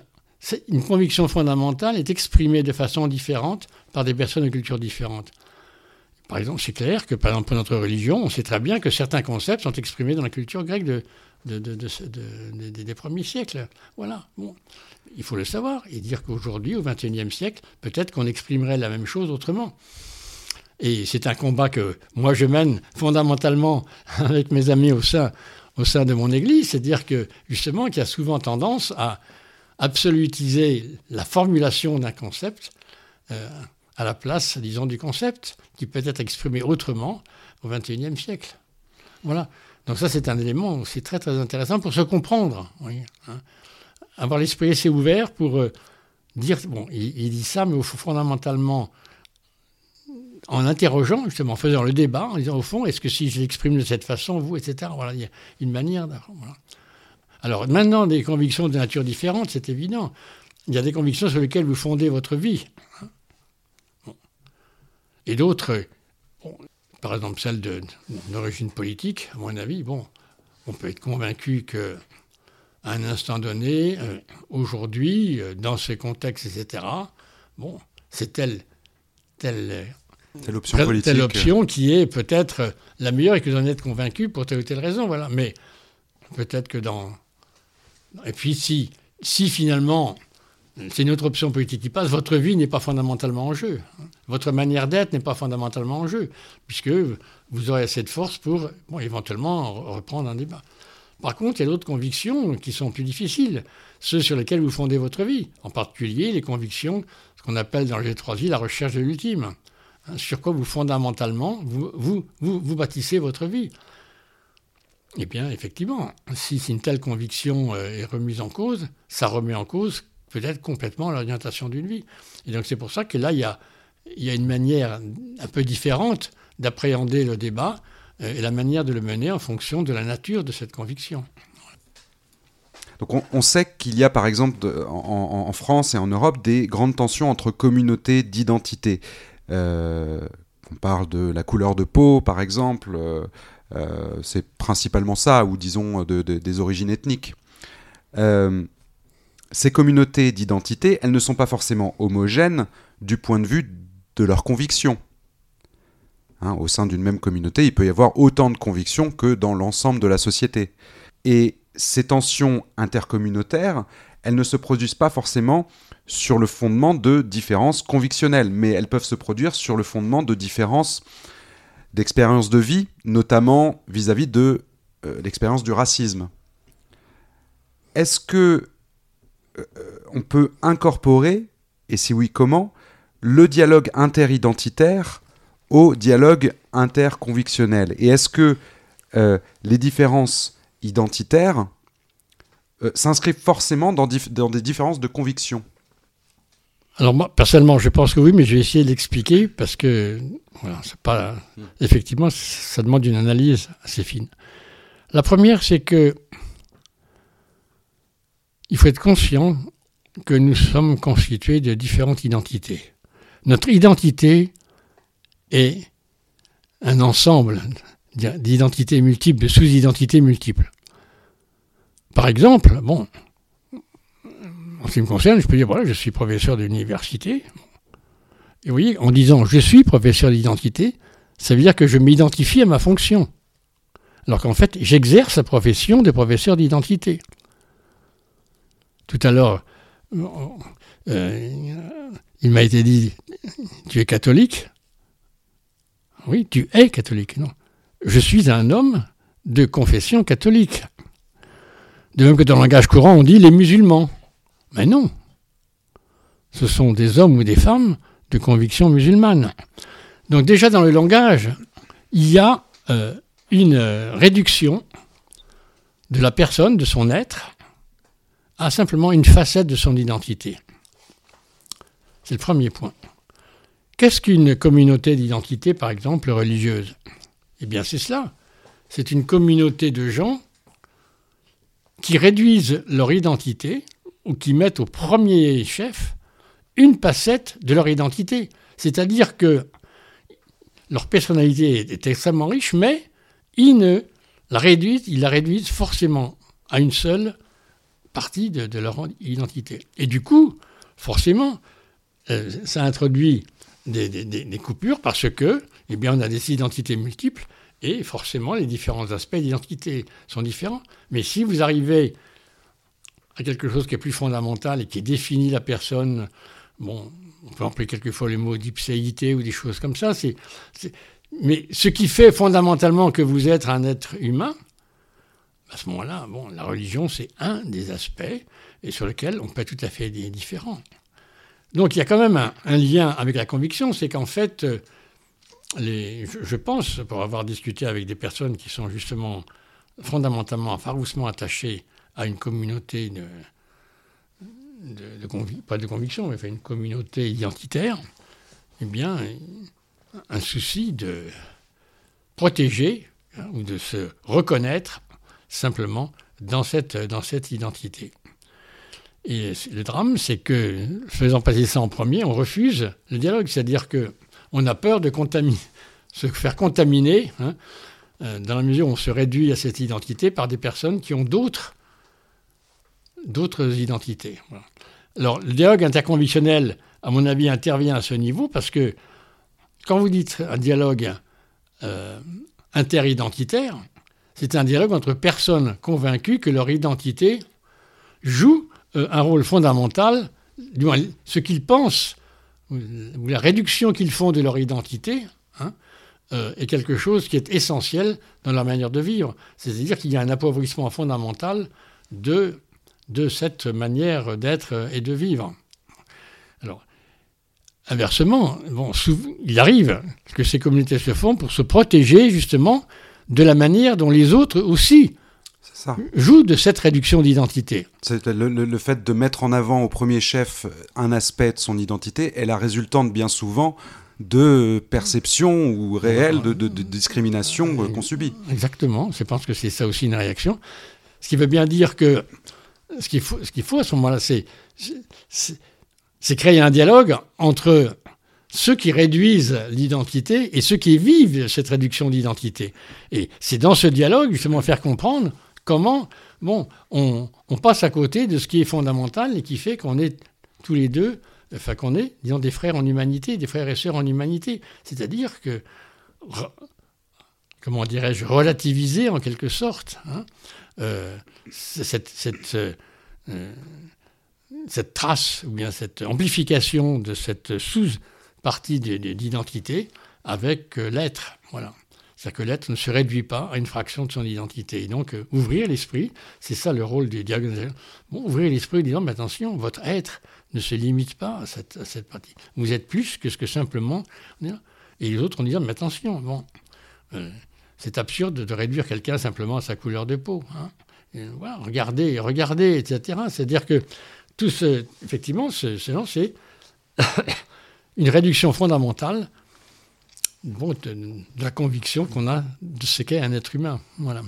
une conviction fondamentale est exprimée de façon différente par des personnes de cultures différentes. Par exemple, c'est clair que, par exemple, pour notre religion, on sait très bien que certains concepts sont exprimés dans la culture grecque de, des premiers siècles. Voilà. Bon. Il faut le savoir et dire qu'aujourd'hui, au XXIe siècle, peut-être qu'on exprimerait la même chose autrement. Et c'est un combat que moi je mène fondamentalement [LAUGHS] avec mes amis au sein, au sein de mon Église, c'est-à-dire que justement qu'il y a souvent tendance à absolutiser la formulation d'un concept euh, à la place, disons, du concept qui peut être exprimé autrement au XXIe siècle. Voilà. Donc ça, c'est un élément aussi très très intéressant pour se comprendre. Hein. Avoir l'esprit assez ouvert pour euh, dire, bon, il, il, dit ça, mais fondamentalement, en interrogeant, justement, en faisant le débat, en disant au fond, est-ce que si je l'exprime de cette façon, vous, etc. Voilà, il y a une manière. Alors maintenant, des convictions de nature différente, c'est évident. Il y a des convictions sur lesquelles vous fondez votre vie. Et d'autres, par exemple celle d'origine politique, à mon avis, bon, on peut être convaincu que à un instant donné, euh, aujourd'hui, euh, dans ce contexte, etc., bon, c'est tel, tel Telle option politique. Telle option qui est peut-être la meilleure et que vous en êtes convaincu pour telle ou telle raison. Voilà. Mais peut-être que dans. Et puis si, si finalement c'est une autre option politique qui passe, votre vie n'est pas fondamentalement en jeu. Votre manière d'être n'est pas fondamentalement en jeu, puisque vous aurez assez de force pour bon, éventuellement reprendre un débat. Par contre, il y a d'autres convictions qui sont plus difficiles, ceux sur lesquels vous fondez votre vie, en particulier les convictions, ce qu'on appelle dans les trois vies la recherche de l'ultime. Hein, sur quoi vous fondamentalement vous, vous, vous, bâtissez votre vie. Eh bien, effectivement, si, une telle conviction euh, est remise en cause, ça remet en cause peut-être complètement l'orientation d'une vie. Et donc c'est pour ça que là, il y a, il y a une manière un peu différente d'appréhender le débat euh, et la manière de le mener en fonction de la nature de cette conviction. Donc on, sait qu'il y a par exemple en France et en Europe des grandes tensions entre communautés d'identité. Euh, on parle de la couleur de peau par exemple, euh, euh, c'est principalement ça, ou disons de- de- des origines ethniques. Ces communautés d'identité, elles ne sont pas forcément homogènes du point de vue de leurs convictions. Hein, au sein d'une même communauté, il peut y avoir autant de convictions que dans l'ensemble de la société. Et ces tensions intercommunautaires, elles ne se produisent pas forcément sur le fondement de différences convictionnelles, mais elles peuvent se produire sur le fondement de différences d'expérience de vie, notamment vis-à-vis de euh, l'expérience du racisme. Est-ce que euh, on peut incorporer, et si oui, comment, le dialogue interidentitaire au dialogue interconvictionnel? Et est-ce que euh, les différences identitaires s'inscrivent forcément dans, dans des différences de conviction? Alors moi, personnellement, je pense que oui, mais je vais essayer de l'expliquer parce que voilà, c'est pas effectivement, ça demande une analyse assez fine. La première, c'est que il faut être conscient que nous sommes constitués de différentes identités. Notre identité est un ensemble d'identités multiples, de sous-identités multiples. Par exemple, bon, en ce qui me concerne, je peux dire, voilà, je suis professeur d'université. Et vous voyez, en disant je suis professeur d'identité, ça veut dire que je m'identifie à ma fonction. Alors qu'en fait, j'exerce la profession de professeur d'identité. Tout à l'heure, euh, il m'a été dit, tu es catholique? Oui, tu es catholique, non. Je suis un homme de confession catholique. De même que dans le langage courant, on dit les musulmans. Mais non. Ce sont des hommes ou des femmes de conviction musulmane. Donc déjà dans le langage, il y a euh, une réduction de la personne, de son être, à simplement une facette de son identité. C'est le premier point. Qu'est-ce qu'une communauté d'identité, par exemple, religieuse? Eh bien, c'est cela. C'est une communauté de gens qui réduisent leur identité ou qui mettent au premier chef une facette de leur identité. C'est-à-dire que leur personnalité est extrêmement riche, mais ils ne la réduisent, ils la réduisent forcément à une seule partie de, leur identité. Et du coup, forcément, euh, ça introduit des, des, des, coupures parce que, eh bien, on a des identités multiples et forcément, les différents aspects d'identité sont différents. Mais si vous arrivez à quelque chose qui est plus fondamental et qui définit la personne, bon, on peut employer quelquefois le mot d'ipséité ou des choses comme ça, mais ce qui fait fondamentalement que vous êtes un être humain, à ce moment-là, bon, la religion, c'est un des aspects et sur lequel on peut être tout à fait différent. Donc il y a quand même un, lien avec la conviction, c'est qu'en fait, les, je, je, pense, pour avoir discuté avec des personnes qui sont justement fondamentalement, farouchement attachées à une communauté de, pas de conviction, mais une communauté identitaire, eh bien, un souci de protéger hein, ou de se reconnaître simplement dans cette, dans cette identité. Et le drame, c'est que, faisant passer ça en premier, on refuse le dialogue, c'est-à-dire que on a peur de se faire contaminer, hein, euh, dans la mesure où on se réduit à cette identité par des personnes qui ont d'autres d'autres identités. Alors, le dialogue interconvictionnel, à mon avis, intervient à ce niveau parce que quand vous dites un dialogue euh, interidentitaire, c'est un dialogue entre personnes convaincues que leur identité joue euh, un rôle fondamental, du moins ce qu'ils pensent, ou la réduction qu'ils font de leur identité, hein, euh, est quelque chose qui est essentiel dans leur manière de vivre. C'est-à-dire qu'il y a un appauvrissement fondamental de de cette manière d'être et de vivre. Alors, inversement, bon, il arrive que ces communautés se font pour se protéger justement de la manière dont les autres aussi ça. jouent de cette réduction d'identité. C'est le, le, le, fait de mettre en avant au premier chef un aspect de son identité est la résultante bien souvent de perceptions ou réelles de, de, de discrimination qu'on subit. Exactement, je pense que c'est ça aussi une réaction. Ce qui veut bien dire que ce qu'il faut, ce qu'il faut à ce moment-là, c'est, créer un dialogue entre ceux qui réduisent l'identité et ceux qui vivent cette réduction d'identité. Et c'est dans ce dialogue, justement, faire comprendre comment bon, on, passe à côté de ce qui est fondamental et qui fait qu'on est tous les deux, enfin qu'on est, disons, des frères en humanité, des frères et sœurs en humanité. C'est-à-dire que, comment dirais-je, relativiser en quelque sorte hein, cette, cette, euh, cette trace ou bien cette amplification de cette sous-partie d'identité avec euh, l'être. Voilà. C'est-à-dire que l'être ne se réduit pas à une fraction de son identité. Et donc, euh, ouvrir l'esprit, c'est ça le rôle du diagnostic. Bon, ouvrir l'esprit en disant, mais attention, votre être ne se limite pas à cette, partie. Vous êtes plus que ce que simplement... Et les autres en disant, mais attention, bon, euh, c'est absurde de réduire quelqu'un simplement à sa couleur de peau. Hein. voilà, regardez, regardez, etc. C'est-à-dire que tout ce, effectivement, c'est [COUGHS] une réduction fondamentale bon, de, la conviction qu'on a de ce qu'est un être humain. Voilà.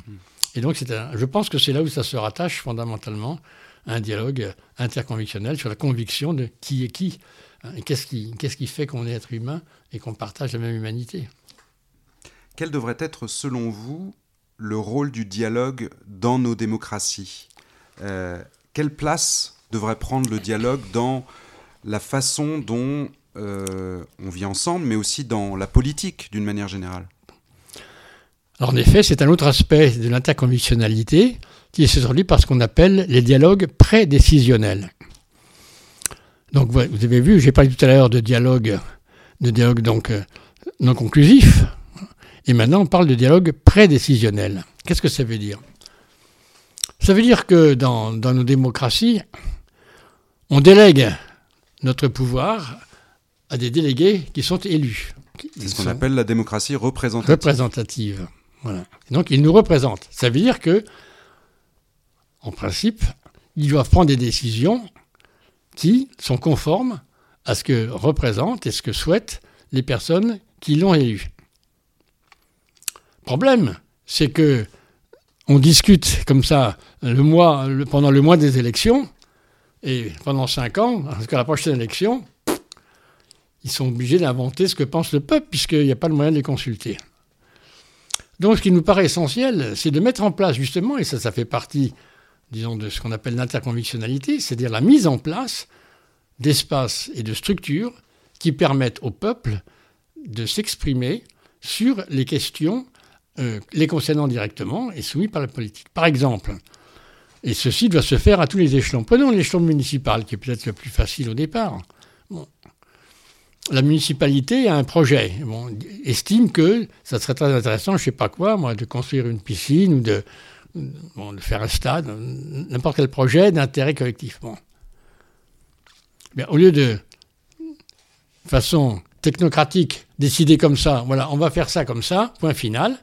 Et donc, je pense que c'est là où ça se rattache fondamentalement à un dialogue interconvictionnel sur la conviction de qui est qui, hein, et qu'est-ce qui, qu'est-ce qui fait qu'on est être humain et qu'on partage la même humanité. Quel devrait être, selon vous, le rôle du dialogue dans nos démocraties euh, Quelle place devrait prendre le dialogue dans la façon dont euh, on vit ensemble, mais aussi dans la politique d'une manière générale. En effet, c'est un autre aspect de l'interconvictionnalité qui est aujourd'hui par ce qu'on appelle les dialogues prédécisionnels. Donc vous avez vu, j'ai parlé tout à l'heure de dialogue, de dialogue donc euh, non conclusif, et maintenant on parle de dialogue prédécisionnel. Qu'est-ce que ça veut dire? Ça veut dire que dans, dans nos démocraties, on délègue notre pouvoir à des délégués qui sont élus. C'est ce qu'on appelle la démocratie représentative. Représentative. Voilà. donc ils nous représentent. Ça veut dire que, en principe, ils doivent prendre des décisions qui sont conformes à ce que représentent et ce que souhaitent les personnes qui l'ont élu. Problème, c'est que on discute comme ça le mois, pendant le mois des élections, et pendant cinq ans, jusqu'à la prochaine élection, ils sont obligés d'inventer ce que pense le peuple, puisqu'il n'y a pas le moyen de les consulter. Donc ce qui nous paraît essentiel, c'est de mettre en place justement, et ça, ça fait partie, disons, de ce qu'on appelle l'interconvictionnalité, c'est-à-dire la mise en place d'espaces et de structures qui permettent au peuple de s'exprimer sur les questions euh, les concernant directement et soumis par la politique. Par exemple, et ceci doit se faire à tous les échelons. Prenons l'échelon municipal, qui est peut-être le plus facile au départ. La municipalité a un projet, estime que ça serait très intéressant, je ne sais pas quoi, moi, de construire une piscine ou de, faire un stade, n'importe quel projet d'intérêt collectif. Bon. au lieu de façon technocratique décider comme ça, voilà, on va faire ça comme ça, point final,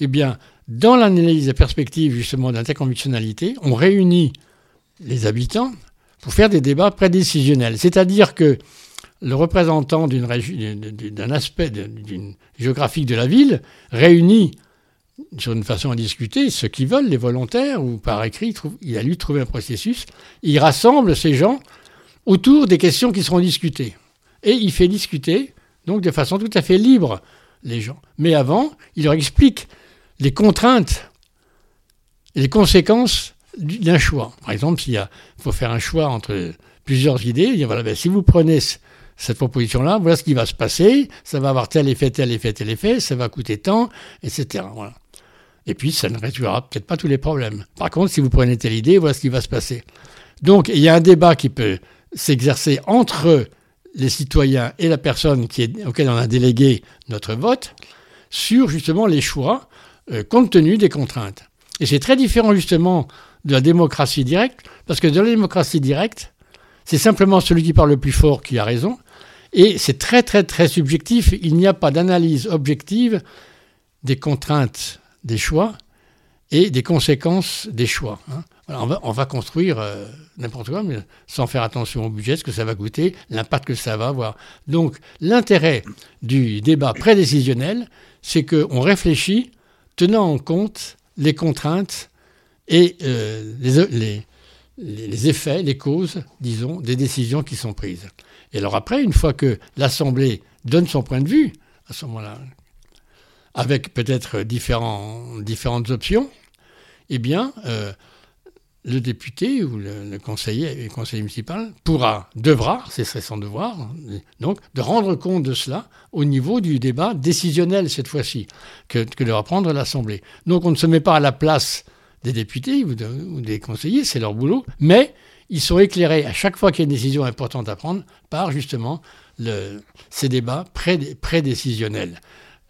eh bien, dans l'analyse des perspectives justement d'interconvictionnalité, on réunit les habitants pour faire des débats prédécisionnels. C'est-à-dire que le représentant d'un aspect géographique de la ville réunit sur une façon à discuter ce qu'ils veulent, les volontaires, ou par écrit, il a lui trouvé un processus, il rassemble ces gens autour des questions qui seront discutées. Et il fait discuter, donc de façon tout à fait libre, les gens. Mais avant, il leur explique les contraintes et les conséquences d'un choix. Par exemple, s'il faut faire un choix entre plusieurs idées, ben, si vous prenez cette proposition-là, voilà ce qui va se passer, ça va avoir tel effet, tel effet, tel effet, ça va coûter tant, etc. Voilà. Et puis, ça ne résoudra peut-être pas tous les problèmes. Par contre, si vous prenez telle idée, voilà ce qui va se passer. Donc, il y a un débat qui peut s'exercer entre les citoyens et la personne qui auquel on a délégué notre vote sur justement les choix euh, compte tenu des contraintes. Et c'est très différent justement de la démocratie directe, parce que dans la démocratie directe, c'est simplement celui qui parle le plus fort qui a raison, et c'est très très très subjectif, il n'y a pas d'analyse objective des contraintes des choix et des conséquences des choix. Hein. on, va, construire euh, n'importe quoi, mais sans faire attention au budget, ce que ça va coûter, l'impact que ça va avoir. Donc l'intérêt du débat prédécisionnel, c'est qu'on réfléchit tenant en compte les contraintes et euh, les, effets, les causes, disons, des décisions qui sont prises. Et alors après, une fois que l'Assemblée donne son point de vue, à ce moment-là, avec peut-être différentes options, eh bien, euh, le député ou le, le conseiller, le conseiller municipal pourra, devra, ce serait son devoir, donc, de rendre compte de cela au niveau du débat décisionnel cette fois-ci, que, que devra prendre l'Assemblée. Donc on ne se met pas à la place des députés ou, de- ou des conseillers, c'est leur boulot, mais ils sont éclairés à chaque fois qu'il y a une décision importante à prendre par justement ces débats pré- prédécisionnels.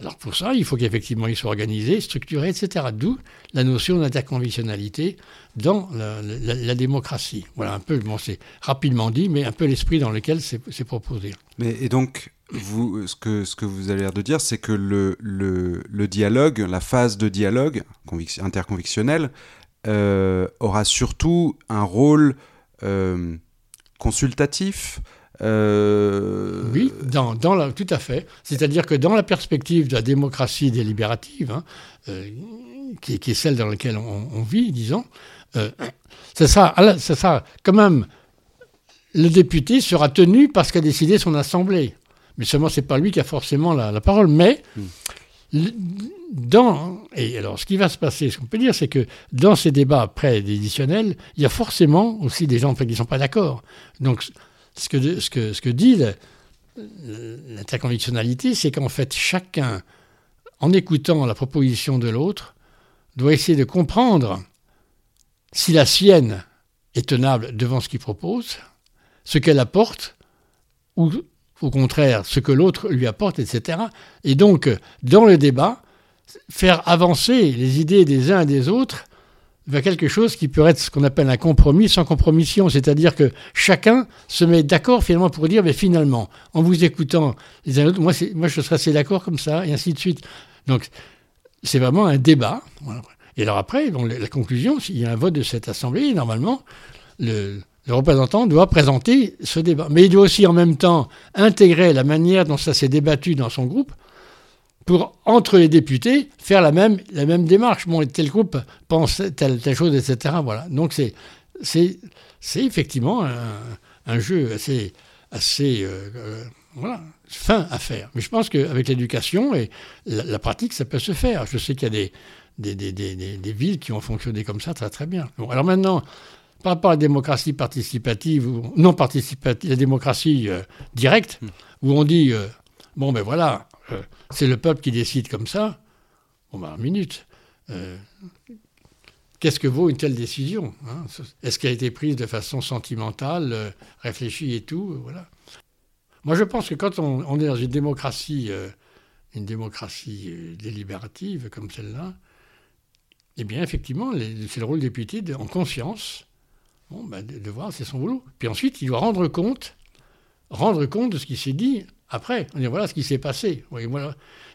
Alors pour ça, il faut qu'effectivement ils soient organisés, structurés, etc. D'où la notion d'interconventionnalité dans la, démocratie. Voilà un peu, bon, c'est rapidement dit, mais un peu l'esprit dans lequel c'est proposé. Mais, et donc, vous, ce, que, vous avez l'air de dire, c'est que le, dialogue, la phase de dialogue convic- interconvictionnel, euh, aura surtout un rôle euh, consultatif. Euh, Oui, dans, dans la, tout à fait. C'est-à-dire que dans la perspective de la démocratie délibérative, hein, euh, qui, qui est celle dans laquelle on, on vit, disons, euh, c'est ça, c'est ça, quand même, le député sera tenu parce qu'a décidé son assemblée. Mais seulement, c'est pas lui qui a forcément la, la parole. Mais le- dans et alors, ce qui va se passer, ce qu'on peut dire, c'est que dans ces débats prédécisionnels, il y a forcément aussi des gens qui ne sont pas d'accord. Donc, ce que, dit l'interconvictionnalité, c'est qu'en fait, chacun, en écoutant la proposition de l'autre, doit essayer de comprendre si la sienne est tenable devant ce qu'il propose, ce qu'elle apporte, ou au contraire, ce que l'autre lui apporte, etc. Et donc, dans le débat, faire avancer les idées des uns et des autres vers quelque chose qui peut être ce qu'on appelle un compromis sans compromission, c'est-à-dire que chacun se met d'accord finalement pour dire, mais finalement, en vous écoutant les autres, moi, moi je serais assez d'accord comme ça, et ainsi de suite. Donc, c'est vraiment un débat. Et alors après, la conclusion, s'il y a un vote de cette assemblée, normalement, le, le représentant doit présenter ce débat. Mais il doit aussi en même temps intégrer la manière dont ça s'est débattu dans son groupe pour, entre les députés, faire la même, la même démarche. Bon, tel groupe pense telle, telle chose, etc. Voilà. Donc c'est, c'est, c'est effectivement un, un jeu assez, assez euh, euh, voilà, fin à faire. Mais je pense qu'avec l'éducation et la, la pratique, ça peut se faire. Je sais qu'il y a des, des, des, des, des- des villes qui ont fonctionné comme ça très très bien. Bon, alors maintenant, par rapport à la démocratie participative ou non participative, la démocratie euh, directe, où on dit euh, bon ben voilà, euh, c'est le peuple qui décide comme ça. Bon ben, une minute. Euh, Qu'est-ce que vaut une telle décision hein? Est-ce qu'elle a été prise de façon sentimentale, euh, réfléchie et tout Voilà. Moi, je pense que quand on, est dans une démocratie, une démocratie délibérative comme celle-là, eh bien, effectivement, c'est le rôle du député de, en conscience bon, ben, de, de voir, c'est son boulot. Puis ensuite, il doit rendre compte, rendre compte de ce qui s'est dit après. On dit voilà ce qui s'est passé.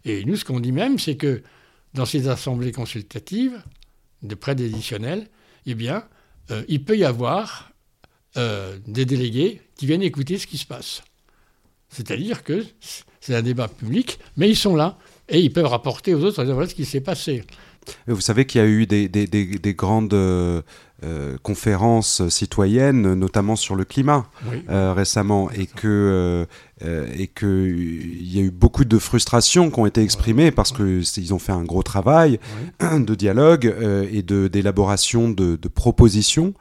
Et nous, ce qu'on dit même, c'est que dans ces assemblées consultatives, de prédécisionnelles, eh bien, euh, il peut y avoir euh, des délégués qui viennent écouter ce qui se passe. C'est-à-dire que c'est un débat public, mais ils sont là et ils peuvent rapporter aux autres voilà ce qui s'est passé. Vous savez qu'il y a eu des, des- des- des grandes euh, euh, conférences citoyennes, notamment sur le climat Oui. euh, récemment, et que euh, et que il y a eu beaucoup de frustrations qui ont été exprimées parce que ils ont fait un gros travail de dialogue et de d'élaboration de, de propositions.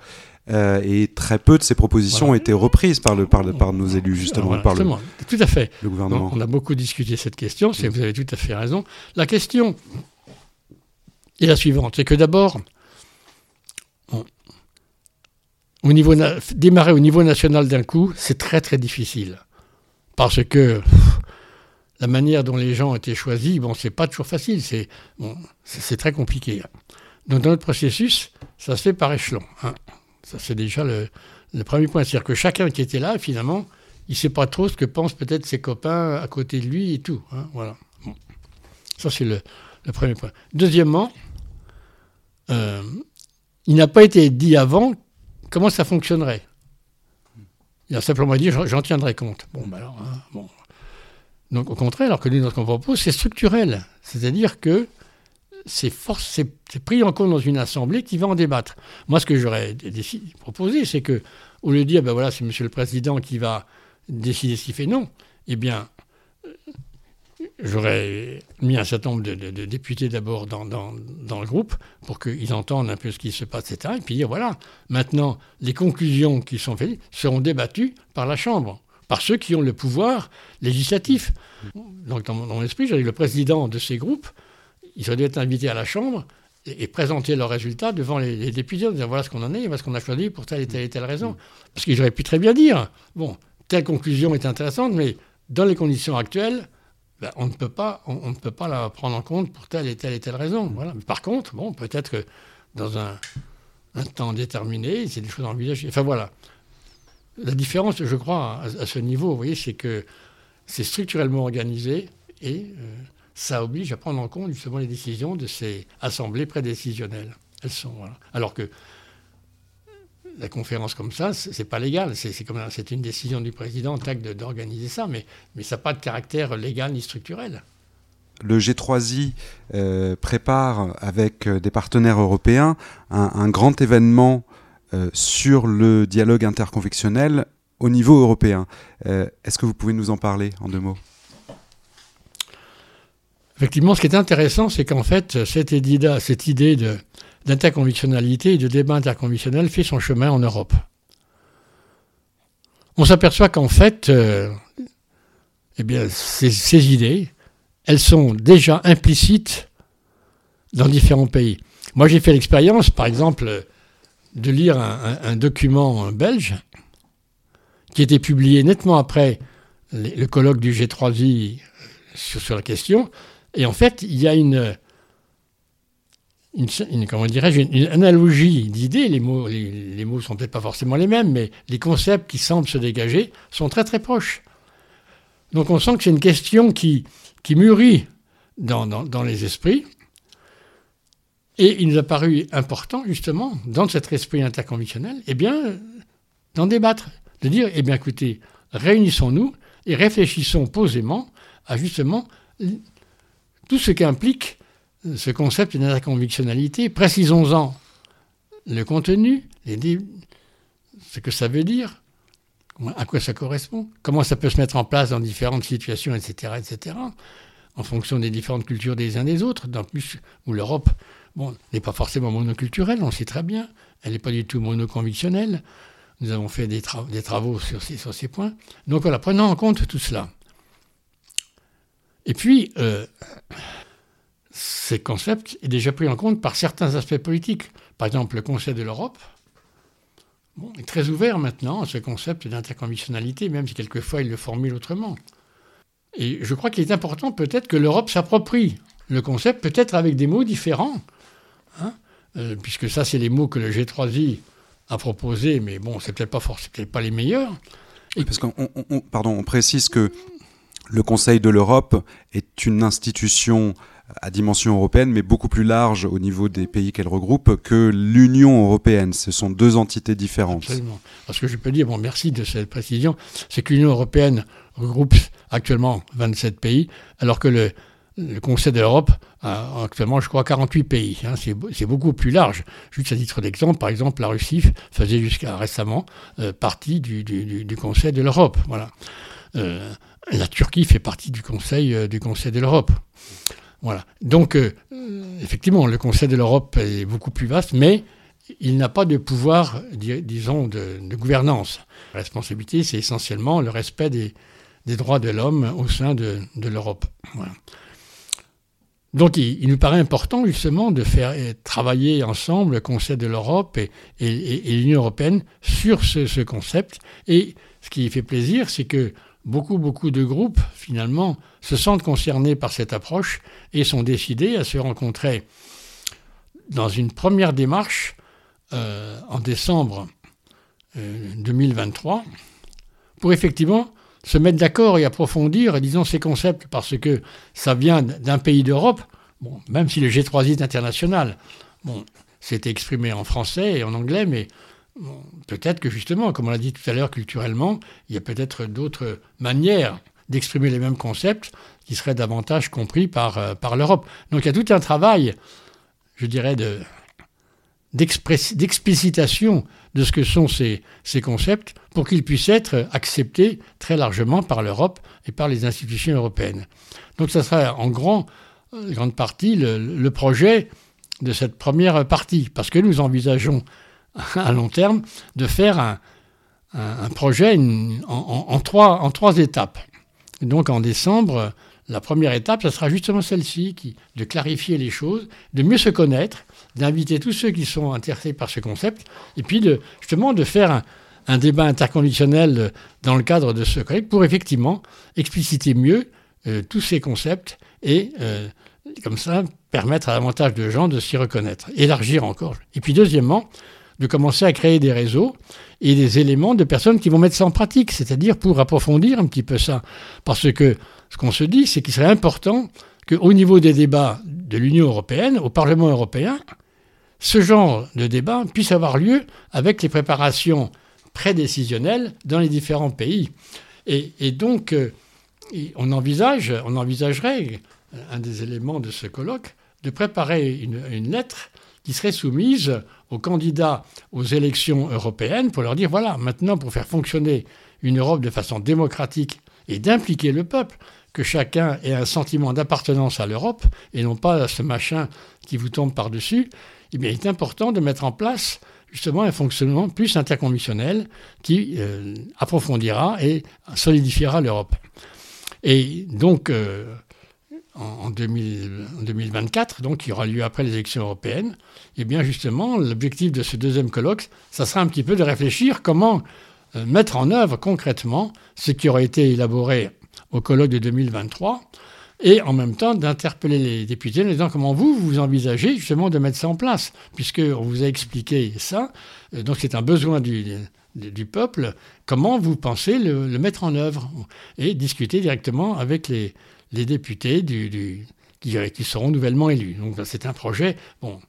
euh, et très peu de ces propositions Voilà. ont été reprises par, le, par, le, par nos élus, justement, Voilà, par le. Tout à fait. le gouvernement. On, on a beaucoup discuté cette question, c'est- vous avez tout à fait raison. La question est la suivante, c'est que d'abord, démarrer au niveau national d'un coup, c'est très très difficile. Parce que la manière dont les gens ont été choisis, bon, c'est pas toujours facile, c'est très compliqué. Donc dans notre processus, ça se fait par échelon. hein. Ça c'est déjà le, premier point, c'est-à-dire que chacun qui était là, finalement, il sait pas trop ce que pensent peut-être ses copains à côté de lui et tout. hein, voilà. Ça, c'est le premier point. Deuxièmement, euh, il n'a pas été dit avant comment ça fonctionnerait. Il a simplement dit j'en- tiendrai compte. Bon, ben alors, hein, bon. Donc, au contraire, alors que nous, ce qu'on propose, c'est structurel. C'est-à-dire que c'est pris en compte dans une assemblée qui va en débattre. Moi, ce que j'aurais proposé, c'est que, au lieu de dire, ben voilà, c'est Monsieur le Président qui va décider ce qu'il fait, non. Eh bien, j'aurais mis un certain nombre de, députés d'abord dans, dans- dans le groupe pour qu'ils entendent un peu ce qui se passe, etc. Et puis dire, voilà, maintenant, les conclusions qui sont faites seront débattues par la Chambre, par ceux qui ont le pouvoir législatif. Donc, dans mon, dans mon esprit, j'avais le président de ces groupes, ils auraient dû être invités à la Chambre et, présenter leurs résultats devant les, les députés en disant voilà ce qu'on en est, voilà ce qu'on a choisi pour telle et telle et telle raison. Parce qu'ils auraient pu très bien dire bon, telle conclusion est intéressante, mais dans les conditions actuelles, ben, on ne peut pas, on, on ne peut pas la prendre en compte pour telle et telle et telle raison. Voilà. Mais par contre, bon, peut-être que dans un, un temps déterminé, c'est des choses envisagées. Enfin voilà. La différence, je crois, à, à ce niveau, vous voyez, c'est que c'est structurellement organisé et euh, ça oblige à prendre en compte justement les décisions de ces assemblées prédécisionnelles. Elles sont, voilà. Alors que la conférence comme ça, c'est pas légal. C'est comme une décision du président tac, d'organiser ça, mais, mais ça n'a pas de caractère légal ni structurel. Le G3I euh, prépare avec euh, des partenaires européens un, un grand événement euh, sur le dialogue interconvictionnel au niveau européen. Euh, Est-ce que vous pouvez nous en parler en deux mots? Effectivement, ce qui est intéressant, c'est qu'en fait, cette idée, cette idée de- d'interconvictionnalité et de débat interconvictionnel fait son chemin en Europe. On s'aperçoit qu'en fait, euh, eh bien, ces, idées, elles sont déjà implicites dans différents pays. Moi, j'ai fait l'expérience, par exemple, de lire un, document belge qui était publié nettement après le colloque du G3I sur, sur la question. Et en fait, il y a une, une, comment dirais-je, une, analogie d'idées. Les mots, les, mots sont peut-être pas forcément les mêmes, mais les concepts qui semblent se dégager sont très très proches. Donc on sent que c'est une question qui, qui mûrit dans, dans, les esprits. Et il nous a paru important, justement, dans cet esprit interconvictionnel, eh bien, d'en débattre, de dire, eh bien, écoutez, réunissons-nous et réfléchissons posément à justement tout ce qu'implique ce concept d'interconvictionnalité. Précisons-en le contenu, les ce que ça veut dire, à quoi ça correspond, comment ça peut se mettre en place dans différentes situations, etc., etc., en fonction des différentes cultures des uns des autres, dans plus où l'Europe bon, n'est pas forcément monoculturelle, on sait très bien, elle n'est pas du tout monoconvictionnelle. Nous avons fait des, tra- des travaux sur ces, sur ces points. Donc voilà, prenons en compte tout cela. Et puis, euh, ces concepts est déjà pris en compte par certains aspects politiques. Par exemple, le Conseil de l'Europe est très ouvert maintenant à ce concept d'interconvictionnalité, même si quelquefois il le formule autrement. Et je crois qu'il est important peut-être que l'Europe s'approprie le concept, peut-être avec des mots différents, hein, euh, puisque ça, c'est les mots que le G3I a proposés, mais bon, c'est peut-être pas peut-être pas les meilleurs. Oui, Parce qu'on on- on- pardon, on précise que le Conseil de l'Europe est une institution à dimension européenne, mais beaucoup plus large au niveau des pays qu'elle regroupe que l'Union européenne. Ce sont deux entités différentes. Absolument. Parce que je peux dire, bon, merci de cette précision, c'est que l'Union européenne regroupe actuellement 27 pays, alors que le, Conseil de l'Europe a actuellement, je crois, 48 pays. hein. c'est, beau- c'est beaucoup plus large. Juste à titre d'exemple, par exemple, la Russie faisait jusqu'à récemment euh, partie du Conseil de l'Europe. Voilà. Euh, la Turquie fait partie du Conseil, euh, du Conseil de l'Europe. Voilà. Donc, euh, euh, effectivement, le Conseil de l'Europe est beaucoup plus vaste, mais il n'a pas de pouvoir, di- disons, de, gouvernance. La responsabilité, c'est essentiellement le respect des, droits de l'homme au sein de, l'Europe. Donc, il, nous paraît important, justement, de faire eh, travailler ensemble le Conseil de l'Europe et, l'Union européenne sur ce concept. Et ce qui fait plaisir, c'est que beaucoup, beaucoup de groupes, finalement, se sentent concernés par cette approche et sont décidés à se rencontrer dans une première démarche euh, en décembre euh, 2023 pour effectivement se mettre d'accord et approfondir, disons, ces concepts parce que ça vient d'un pays d'Europe, même si le G3I est international. Bon, c'était exprimé en français et en anglais, mais peut-être que justement, comme on l'a dit tout à l'heure, culturellement, il y a peut-être d'autres manières d'exprimer les mêmes concepts qui seraient davantage compris par, euh, par l'Europe. Donc il y a tout un travail, je dirais, de, d'explicitation de ce que sont ces, ces concepts pour qu'ils puissent être acceptés très largement par l'Europe et par les institutions européennes. Donc ça sera en grand, grande partie le projet de cette première partie, parce que nous envisageons à long terme de faire un, un, projet en, trois, en trois étapes. donc en décembre, la première étape, ce sera justement celle-ci, de clarifier les choses, de mieux se connaître, d'inviter tous ceux qui sont intéressés par ce concept, et puis justement de faire un, un débat interconditionnel dans le cadre de ce collecte pour effectivement expliciter mieux euh, tous ces concepts et euh, comme ça permettre à davantage de gens de s'y reconnaître, élargir encore. Et puis deuxièmement, de commencer à créer des réseaux et des éléments de personnes qui vont mettre ça en pratique, c'est-à-dire pour approfondir un petit peu ça. Parce que ce qu'on se dit, c'est qu'il serait important qu'au niveau des débats de l'Union européenne, au Parlement européen, ce genre de débat puisse avoir lieu avec les préparations prédécisionnelles dans les différents pays. Et, donc, euh, on, envisage, on envisagerait, un des éléments de ce colloque, de préparer une lettre qui serait soumise aux candidats aux élections européennes pour leur dire voilà, maintenant pour faire fonctionner une Europe de façon démocratique et d'impliquer le peuple, que chacun ait un sentiment d'appartenance à l'Europe et non pas à ce machin qui vous tombe par-dessus, eh bien, il est important de mettre en place justement un fonctionnement plus interconventionnel qui euh, approfondira et solidifiera l'Europe. Et donc, euh, en, 2024, donc qui aura lieu après les élections européennes, et eh bien justement, l'objectif de ce deuxième colloque, ça sera un petit peu de réfléchir comment euh, mettre en œuvre concrètement ce qui aura été élaboré au colloque de 2023, et en même temps d'interpeller les députés en disant comment vous, vous envisagez justement de mettre ça en place, puisqu'on vous a expliqué ça, euh, donc c'est un besoin du, peuple, comment vous pensez le, mettre en œuvre, et discuter directement avec les, les députés qui, seront nouvellement élus. Donc c'est un projet, bon,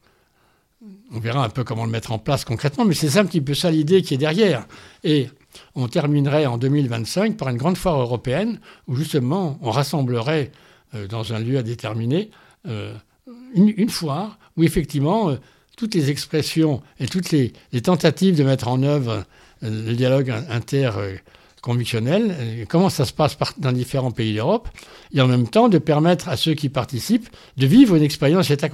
on verra un peu comment le mettre en place concrètement, mais c'est un petit peu ça l'idée qui est derrière. Et on terminerait en 2025 par une grande foire européenne où justement on rassemblerait euh, dans un lieu à déterminer euh, une, foire où effectivement euh, toutes les expressions et toutes les, les, tentatives de mettre en œuvre le dialogue inter convictionnel, euh, comment ça se passe dans différents pays d'Europe, et en même temps de permettre à ceux qui participent de vivre une expérience état.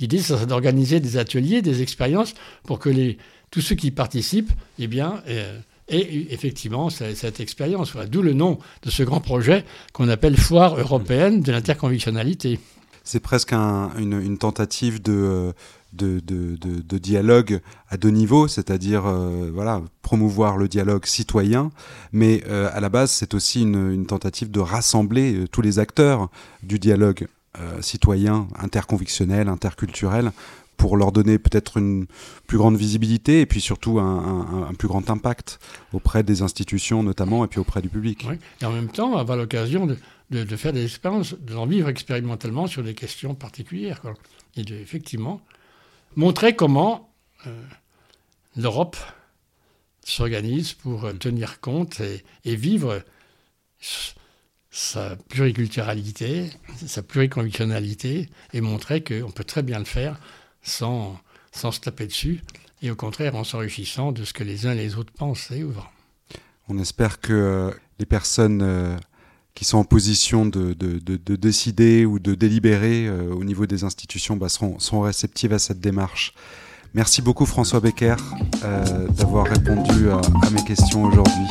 L'idée, c'est d'organiser des ateliers, des expériences pour que les, tous ceux qui participent eh bien, euh, aient effectivement cette, expérience. D'où le nom de ce grand projet qu'on appelle Foire européenne de l'interconvictionnalité. C'est presque une, tentative de, dialogue à deux niveaux, c'est-à-dire euh, voilà, promouvoir le dialogue citoyen, mais euh, à la base c'est aussi une, tentative de rassembler euh, tous les acteurs du dialogue citoyen, interconvictionnel, interculturel, pour leur donner peut-être une plus grande visibilité et puis surtout un, plus grand impact auprès des institutions notamment et puis auprès du public. Et en même temps, avoir l'occasion de, faire des expériences, d'en vivre expérimentalement sur des questions particulières. Et de, effectivement, montrer comment euh, l'Europe s'organise pour euh, tenir compte et, vivre sa pluriculturalité, sa pluriconvictionnalité, et montrer qu'on peut très bien le faire sans, sans se taper dessus, et au contraire en s'enrichissant de ce que les uns et les autres pensent et ouvrent. On espère que euh, les personnes qui sont en position de, de, de, décider ou de délibérer euh, au niveau des institutions bah, seront, seront, réceptives à cette démarche. Merci beaucoup François Becker euh, d'avoir répondu à, à, mes questions aujourd'hui.